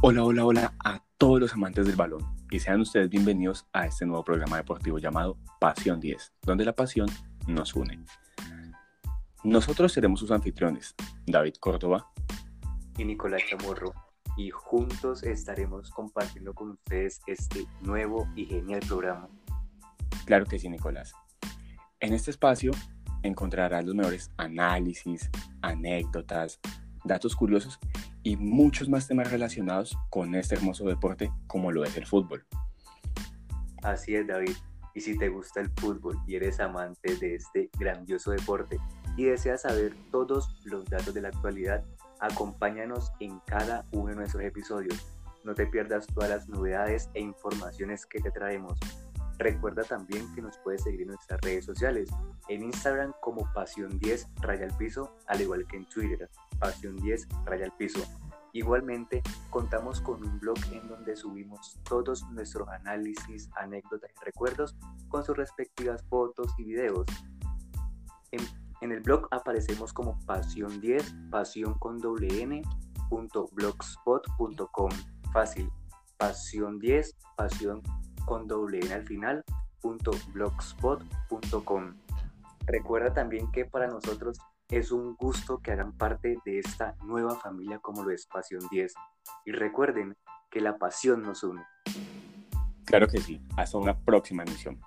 Hola, hola, hola a todos los amantes del balón y sean ustedes bienvenidos a este nuevo programa deportivo llamado Pasión 10, donde la pasión nos une. Nosotros seremos sus anfitriones, David Córdoba y Nicolás Chamorro, y juntos estaremos compartiendo con ustedes este nuevo y genial programa. Claro que sí, Nicolás. En este espacio encontrarás los mejores análisis, anécdotas, datos curiosos y muchos más temas relacionados con este hermoso deporte como lo es el fútbol. Así es, David. Y si te gusta el fútbol y eres amante de este grandioso deporte y deseas saber todos los datos de la actualidad, acompáñanos en cada uno de nuestros episodios. No te pierdas todas las novedades e informaciones que te traemos. Recuerda también que nos puedes seguir en nuestras redes sociales, en Instagram como Pasión10 Raya al Piso, al igual que en Twitter, Pasión10 Raya al Piso. Igualmente, contamos con un blog en donde subimos todos nuestros análisis, anécdotas y recuerdos con sus respectivas fotos y videos. En, el blog aparecemos como Pasión 10, pasión con Fácil, Pasión 10, pasión con final, punto. Recuerda también que para nosotros es un gusto que hagan parte de esta nueva familia como lo es Pasión 10. Y recuerden que la pasión nos une. Claro que sí. Hasta una próxima emisión.